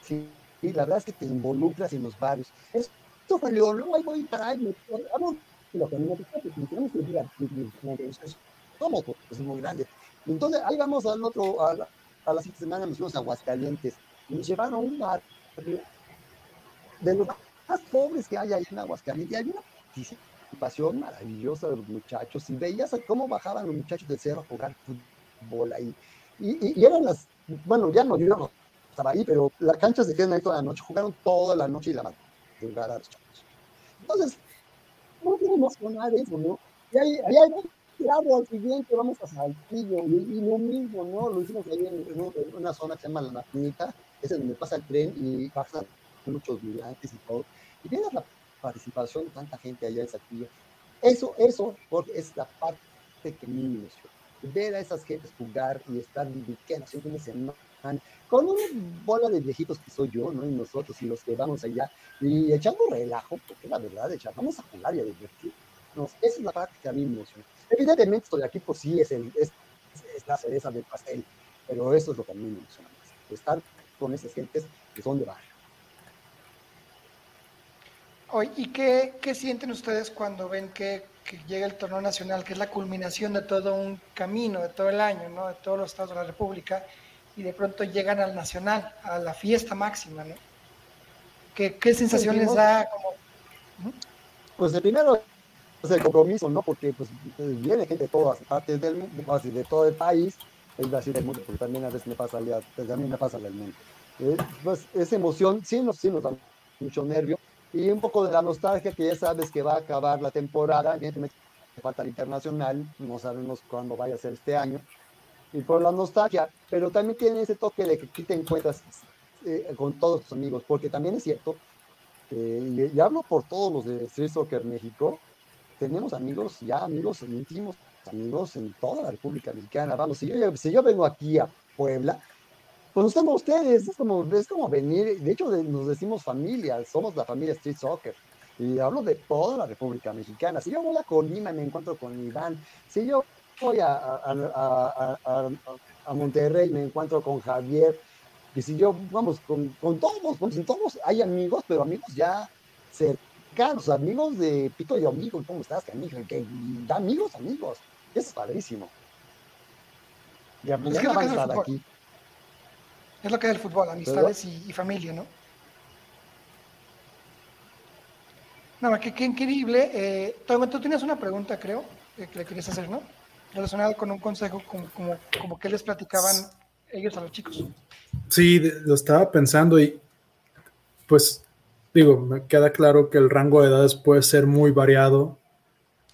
¿sí? Y la verdad es que te involucras en los barrios. Esto León, luego ahí voy para ahí, lo que a me gusta, porque tenemos que ir a, somos, es muy grande. Entonces, ahí vamos al otro, a la, a la siguiente semana nos fuimos a Aguascalientes. Y nos llevaron a un bar de los más pobres que hay ahí en Aguascalientes. Hay una participación maravillosa de los muchachos. Y veías cómo bajaban los muchachos del cerro a jugar fútbol ahí. Y, eran las, bueno, ya no, yo no estaba ahí, pero las canchas se quedan ahí toda la noche. Jugaron toda la noche y la madrugada a los chavos. Entonces, no nada de eso, ¿no? Y ahí, ahí hay claro, al siguiente vamos a Saltillo, y, lo mismo, ¿no? Lo hicimos ahí en, una zona que se llama La Maquinita, es donde pasa el tren y pasan muchos migrantes y todo. Y tienes la participación de tanta gente allá en Saltillo. Eso, eso, porque es la parte que me emociona. Ver a esas gentes jugar y estar viviendo siempre me semana con una bola de viejitos que soy yo, ¿no? Y nosotros y los que vamos allá y echando relajo, porque la verdad, echar, vamos a jugar y a divertirnos. Esa es la parte que a mí me emociona. Evidentemente, estoy aquí, pues sí, es, el, es, es, la cereza del pastel, pero eso es lo que a mí me emociona más, estar con esas gentes que son de barrio. Oye, ¿y qué, qué, sienten ustedes cuando ven que, que, llega el torneo nacional, que es la culminación de todo un camino, de todo el año, ¿no? de todos los estados de la República, y de pronto llegan al nacional, a la fiesta máxima? ¿no? ¿Qué, qué sensación les da? Como... Pues el primero pues, el compromiso, ¿no? Porque pues, viene gente de todas partes del mundo, así de todo el país, es decir, del mundo, porque también a veces me pasa, pues, a mí me pasa mundo. Eh, pues esa emoción sí nos, sí nos da mucho nervio y un poco de la nostalgia que ya sabes que va a acabar la temporada, evidentemente falta el internacional, no sabemos cuándo vaya a ser este año, y por la nostalgia, pero también tiene ese toque de que quiten cuentas eh, con todos tus amigos, porque también es cierto, eh, y, hablo por todos los de Street Soccer México, tenemos amigos, ya amigos íntimos, amigos en toda la República Mexicana. Vamos, si yo, si yo vengo aquí a Puebla, pues estamos ustedes, es como, es como venir, de hecho nos decimos familia, somos la familia Street Soccer. Y hablo de toda la República Mexicana. Si yo voy a Colima me encuentro con Iván. Si yo voy a, a, a, a Monterrey me encuentro con Javier. Y si yo, vamos, con, con todos, con todos hay amigos, pero amigos ya cercanos amigos de Pito y Amigo, ¿cómo estás, canijo? Que amigos, amigos. Eso es padrísimo. Ya, Es pues que es que fútbol. aquí. Es lo que es el fútbol, amistades y, familia, ¿no? No, qué, increíble. Eh, Toño, tú tienes una pregunta, creo, eh, que le querías hacer, ¿no? Relacionada con un consejo, como, como, que les platicaban ellos a los chicos. Sí, lo estaba pensando y pues digo, me queda claro que el rango de edades puede ser muy variado,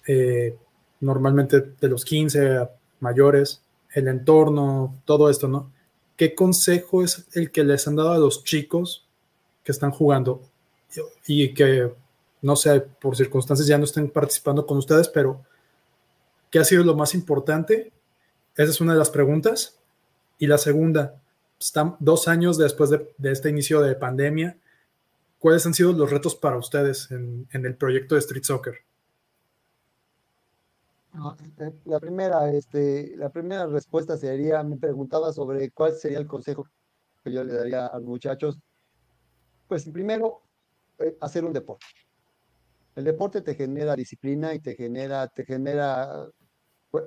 eh, normalmente de los 15 a mayores, el entorno, todo esto, ¿no? ¿Qué consejo es el que les han dado a los chicos que están jugando y que, no sé, por circunstancias ya no estén participando con ustedes, pero ¿qué ha sido lo más importante? Esa es una de las preguntas. Y la segunda, están dos años después de, de este inicio de pandemia. ¿Cuáles han sido los retos para ustedes en, en el proyecto de Street Soccer? Eh, La primera, este, la primera respuesta sería, me preguntaba sobre cuál sería el consejo que yo le daría a los muchachos. Pues primero, eh, hacer un deporte. El deporte te genera disciplina y te genera, te genera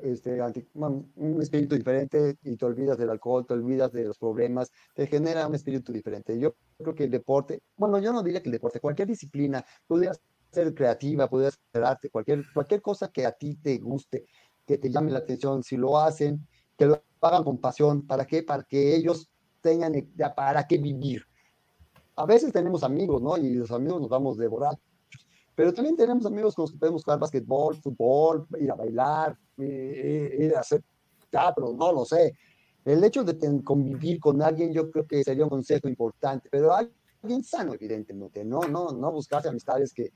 este, un espíritu diferente y te olvidas del alcohol, te olvidas de los problemas, te genera un espíritu diferente. Yo creo que el deporte, bueno, yo no diría que el deporte, cualquier disciplina, pudieras ser creativa, pudieras hacer cualquier, cualquier cosa que a ti te guste, que te llame la atención, si lo hacen, que lo hagan con pasión, ¿para qué? Para que ellos tengan ya para qué vivir. A veces tenemos amigos, ¿no? Y los amigos nos vamos de borrachos, pero también tenemos amigos con los que podemos jugar básquetbol, fútbol, ir a bailar, eh, eh, ir a hacer teatro, no lo sé. El hecho de convivir con alguien yo creo que sería un consejo importante, pero alguien sano, evidentemente, no, no, no buscarse amistades que,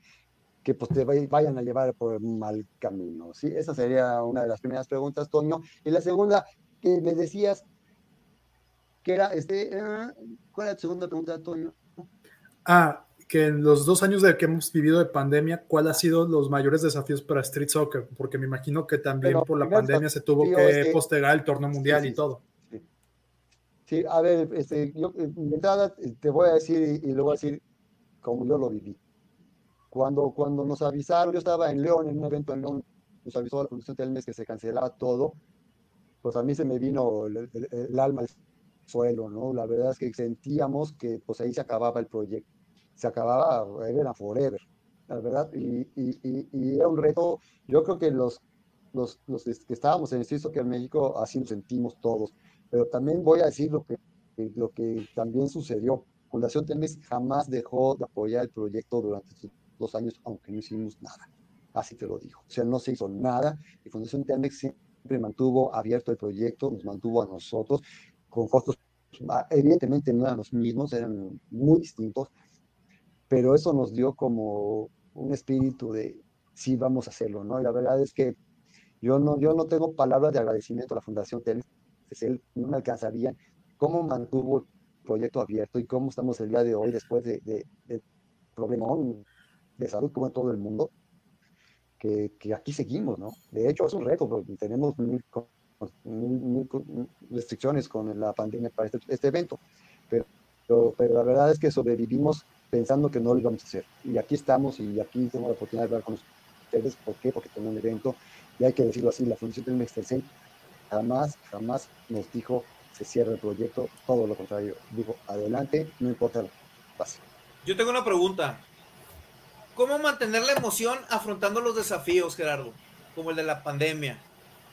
que pues, te vay- vayan a llevar por un mal camino. ¿sí? Esa sería una de las primeras preguntas, Toño. Y la segunda, que me decías que era, este, ah, ¿cuál era tu segunda pregunta, Toño? Ah, que en los dos años de que hemos vivido de pandemia, ¿cuál ha sido los mayores desafíos para Street Soccer? Porque me imagino que también Pero por la pandemia se tuvo que es que- postergar el torneo mundial sí, y todo. Sí, a ver, este, yo eh, de entrada eh, te voy a decir y, y luego a decir como yo lo viví. Cuando, cuando nos avisaron, yo estaba en León, en un evento en León, nos avisó la Fundación Telmes que se cancelaba todo, pues a mí se me vino el, el- el alma al suelo, ¿no? La verdad es que sentíamos que pues ahí se acababa el proyecto, se acababa, era forever, la verdad, y, y, y, y era un reto, yo creo que los, los, los que estábamos en el CISO que en México así nos sentimos todos, pero también voy a decir lo que, lo que también sucedió. Fundación Telmex jamás dejó de apoyar el proyecto durante estos dos años, aunque no hicimos nada. Así te lo digo. O sea, no se hizo nada y Fundación Telmex siempre mantuvo abierto el proyecto, nos mantuvo a nosotros con costos, ah, evidentemente no eran los mismos, eran muy distintos, pero eso nos dio como un espíritu de sí vamos a hacerlo, ¿no? Y la verdad es que yo no, yo no tengo palabras de agradecimiento a la Fundación Telmex, él, no me alcanzarían cómo mantuvo el proyecto abierto y cómo estamos el día de hoy después de, de, de problemón de salud como en todo el mundo, que, que, aquí seguimos, ¿no? De hecho, es un reto, porque tenemos mil, mil, mil restricciones con la pandemia para este, este evento, pero, pero, pero, la verdad es que sobrevivimos pensando que no lo íbamos a hacer. Y aquí estamos y aquí tengo la oportunidad de hablar con ustedes. ¿Por qué? Porque tengo un evento y hay que decirlo así, la Fundación del Mextercen jamás, jamás nos dijo se cierra el proyecto, todo lo contrario, dijo adelante, no importa lo que pase. Yo tengo una pregunta. ¿Cómo mantener la emoción afrontando los desafíos, Gerardo? Como el de la pandemia.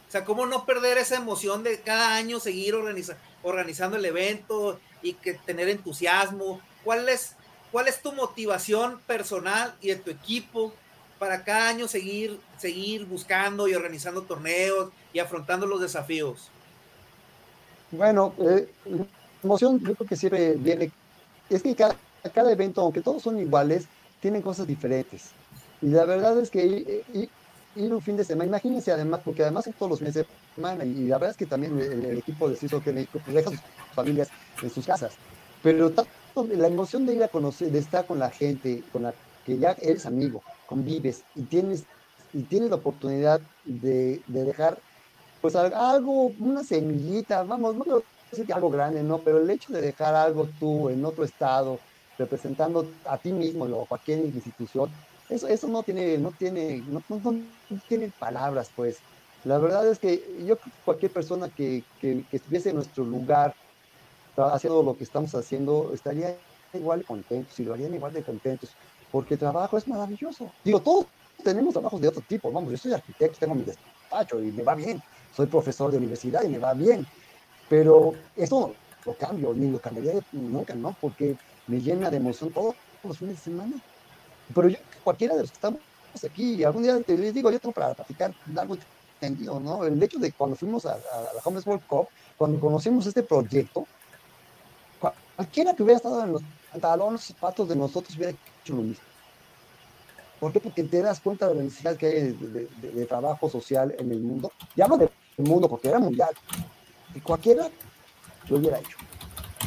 O sea, ¿cómo no perder esa emoción de cada año seguir organiza organizando el evento y que tener entusiasmo? ¿Cuál es, ¿Cuál es tu motivación personal y de tu equipo para cada año seguir, seguir buscando y organizando torneos y afrontando los desafíos? Bueno, eh, emoción creo que siempre viene, es que cada, cada, evento, aunque todos son iguales, tienen cosas diferentes. Y la verdad es que ir, ir, ir un fin de semana, imagínense además, porque además son todos los meses de semana, y la verdad es que también el, el equipo de CISO que México pues deja sus familias en sus casas. Pero tanto, la emoción de ir a conocer, de estar con la gente, con la que ya eres amigo, convives y tienes, y tienes la oportunidad de, de dejar pues algo, una semillita, vamos, no quiero decir que algo grande, no, pero el hecho de dejar algo tú en otro estado, representando a ti mismo o a cualquier institución, eso, eso no tiene, no tiene, no, no, no tiene palabras, pues. La verdad es que yo creo que cualquier persona que, que, que estuviese en nuestro lugar haciendo lo que estamos haciendo estaría igual de contentos y lo harían igual de contentos, porque el trabajo es maravilloso. Digo, todos tenemos trabajos de otro tipo, vamos, yo soy arquitecto, tengo mi despacho y me va bien, soy profesor de universidad y me va bien, pero eso lo cambio, ni lo cambiaría nunca, ¿no? Porque me llena de emoción todos los fines de semana. Pero yo, cualquiera de los que estamos aquí, algún día te digo, yo tengo para practicar algo entendido, ¿no? El hecho de cuando fuimos a, la Homeless World Cup, cuando conocimos este proyecto, cualquiera que hubiera estado en los pantalones, zapatos de nosotros hubiera hecho lo mismo. ¿Por qué? Porque te das cuenta de la necesidad que hay de, trabajo social en el mundo. Ya no del mundo, porque era mundial. Y cualquiera lo hubiera hecho.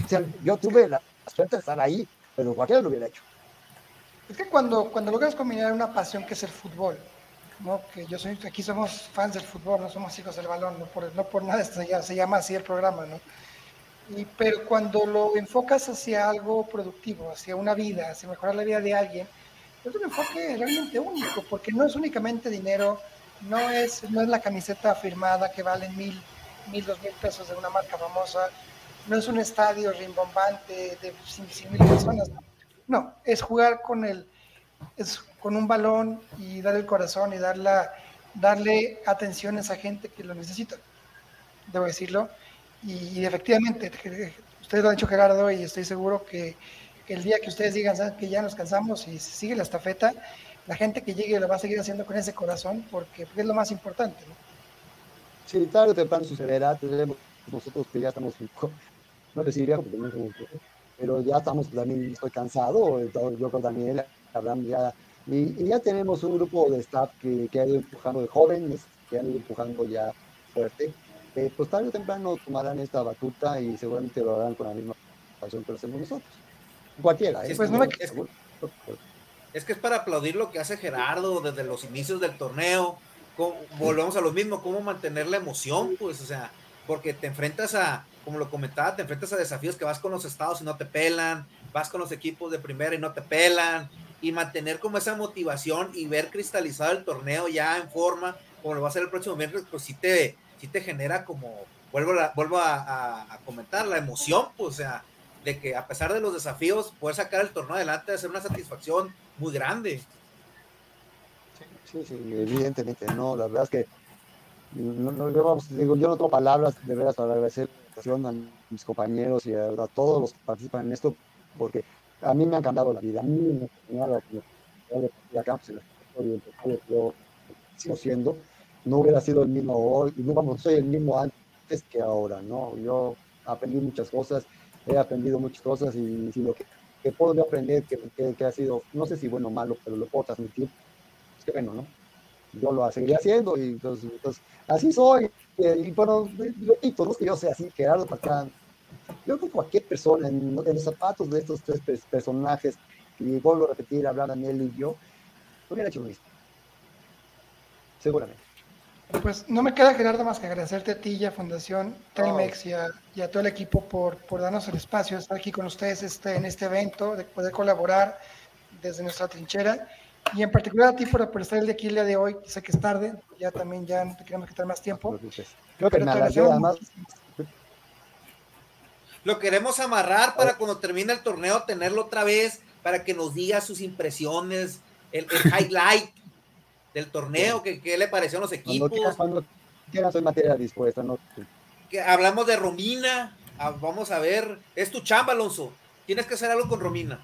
O sea, yo tuve la suerte de estar ahí, pero cualquiera lo hubiera hecho. Es que cuando, cuando logras combinar una pasión que es el fútbol, ¿no? que yo soy, aquí somos fans del fútbol, no somos hijos del balón, no por, no por nada se, se llama así el programa, ¿no? Y, pero cuando lo enfocas hacia algo productivo, hacia una vida, hacia mejorar la vida de alguien, es un enfoque realmente único, porque no es únicamente dinero, no es, no es la camiseta firmada que vale mil, mil, dos mil pesos de una marca famosa, no es un estadio rimbombante de cien mil personas, no, es jugar con el, es con un balón y dar el corazón y darle darle atención a esa gente que lo necesita, debo decirlo, y, efectivamente, ustedes lo han dicho Gerardo y estoy seguro que el día que ustedes digan que ya nos cansamos y sigue la estafeta, la gente que llegue lo va a seguir haciendo con ese corazón porque, es lo más importante. ¿no? Sí, tarde o temprano sucederá, nosotros que ya estamos, no decidiría pero ya estamos, también estoy cansado, yo con Daniel, Abraham ya, y, ya tenemos un grupo de staff que, que ha ido empujando de jóvenes, que han ido empujando ya fuerte, eh, pues tarde o temprano tomarán esta batuta y seguramente lo harán con la misma pasión que lo hacemos nosotros. Cualquiera. ¿eh? Pues no es, que, es, que, es para aplaudir lo que hace Gerardo desde los inicios del torneo. volvemos a lo mismo, cómo mantener la emoción, pues, o sea, porque te enfrentas a, como lo comentaba, te enfrentas a desafíos que vas con los estados y no te pelan, vas con los equipos de primera y no te pelan, y mantener como esa motivación y ver cristalizado el torneo ya en forma, como lo va a hacer el próximo miércoles, pues sí te, sí te genera como, vuelvo, a, vuelvo a, comentar, la emoción, pues, o sea, de que a pesar de los desafíos, poder sacar el torneo adelante, ser una satisfacción muy grande. Sí, sí, evidentemente, no, la verdad es que no, digo, yo no tengo palabras de veras para agradecer a mis compañeros y a, todos los que participan en esto, porque a mí me han cambiado la vida, a mí me han cambiado la vida, yo sigo siendo, no hubiera sido el mismo hoy, no soy el mismo antes que ahora, ¿no? Yo aprendí muchas cosas, he aprendido muchas cosas y si lo que, puedo aprender, que, que, ha sido, no sé si bueno o malo, pero lo puedo transmitir, es que bueno, ¿no? Yo lo seguiré haciendo y entonces, así soy. Y bueno, repito, no es que yo sea así, Gerardo Pacán. Yo creo que cualquier persona en, los zapatos de estos tres personajes, y vuelvo a repetir, hablar Daniel y yo, hubiera hecho lo mismo. Seguramente. Pues no me queda, Gerardo, más que agradecerte a ti y a Fundación Telmex y, a, todo el equipo por, por, darnos el espacio de estar aquí con ustedes este, en este evento, de poder colaborar desde nuestra trinchera. Y en particular a ti por, por estar el de aquí el día de hoy. Sé que es tarde, ya también ya no te queremos quitar más tiempo. Creo que nada, además... Lo queremos amarrar para cuando termine el torneo tenerlo otra vez, para que nos diga sus impresiones, el, el (laughs) highlight del torneo, ¿qué, qué le pareció a los equipos? Cuando quieras, soy materia dispuesta, ¿no? Que hablamos de Romina, ah, vamos a ver, es tu chamba, Alonso, tienes que hacer algo con Romina.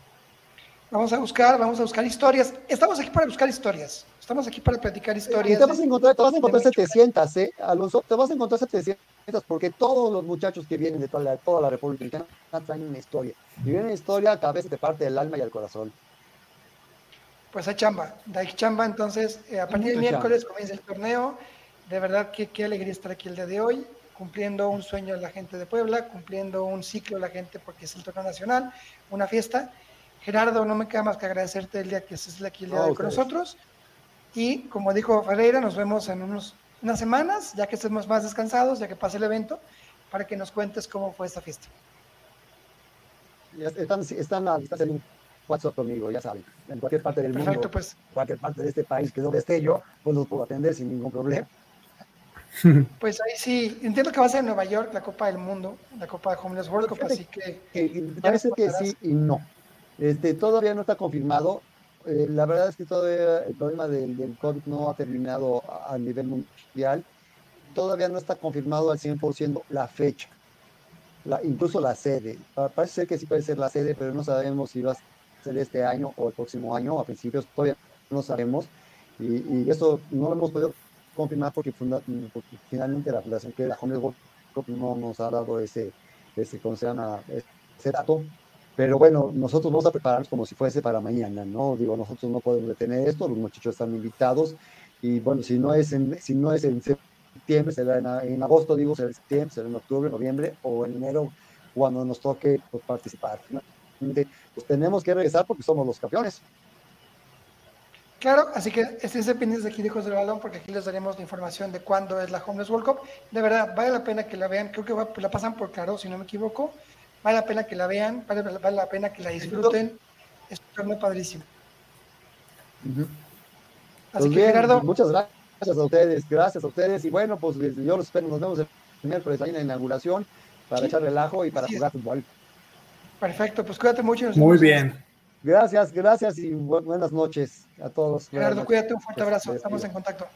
Vamos a buscar, vamos a buscar historias. Estamos aquí para buscar historias. Estamos aquí para platicar historias. te vas a encontrar, te vas a encontrar 700, ¿eh? Alonso, te vas a encontrar 700 porque todos los muchachos que vienen de toda la, toda la República Dominicana traen una historia. Y viene una historia que a veces te parte del alma y el corazón pues hay chamba, hay chamba, entonces eh, a partir del miércoles comienza el torneo, de verdad que qué alegría estar aquí el día de hoy, cumpliendo un sueño de la gente de Puebla, cumpliendo un ciclo de la gente porque es el torneo nacional, una fiesta. Gerardo, no me queda más que agradecerte el día que estés aquí el día de hoy con nosotros. Y como dijo Ferreira, nos vemos en unos, unas semanas, ya que estemos más descansados, ya que pase el evento, para que nos cuentes cómo fue esta fiesta. Están, están, están, WhatsApp conmigo, ya saben. En cualquier parte del mundo, pues. cualquier parte de este país que donde esté yo, pues los puedo atender sin ningún problema. (laughs) Pues ahí sí, entiendo que va a ser en Nueva York la Copa del Mundo, la Copa de Homeless World Cup, así que... parece que sí y no. Este, todavía no está confirmado. Eh, la verdad es que todavía el problema del, del, COVID no ha terminado a, nivel mundial. Todavía no está confirmado al 100% la fecha, incluso la sede. Parece ser que sí puede ser la sede, pero no sabemos si va a ser este año o el próximo año. A principios todavía no sabemos. Y, eso no lo hemos podido confirmar porque, finalmente la fundación que la Homeless World no nos ha dado ese, ese, ¿cómo se ese dato. Pero bueno, nosotros vamos a prepararnos como si fuese para mañana, ¿no? Digo, nosotros no podemos detener esto, los muchachos están invitados y bueno, si no es en, si no es en septiembre, será en, en agosto, digo, será en septiembre, será en octubre, noviembre o en enero cuando nos toque pues, participar. Pues tenemos que regresar porque somos los campeones. Claro, así que estén pendientes aquí de Hijos del Balón porque aquí les daremos la información de cuándo es la Homeless World Cup. De verdad, vale la pena que la vean. Creo que la pasan por claro, si no me equivoco. Vale la pena que la vean, vale, vale la pena que la disfruten. Es un torneo padrísimo. Uh -huh. Así pues que, bien, Gerardo. Muchas gracias a ustedes, gracias a ustedes. Y bueno, pues yo los espero, nos vemos el miércoles ahí en la inauguración para sí. echar relajo y para sí, jugar fútbol. Perfecto, pues cuídate mucho. Muy bien. Gracias, gracias y bu buenas noches a todos. Gerardo, cuídate, un fuerte abrazo. Estamos en contacto.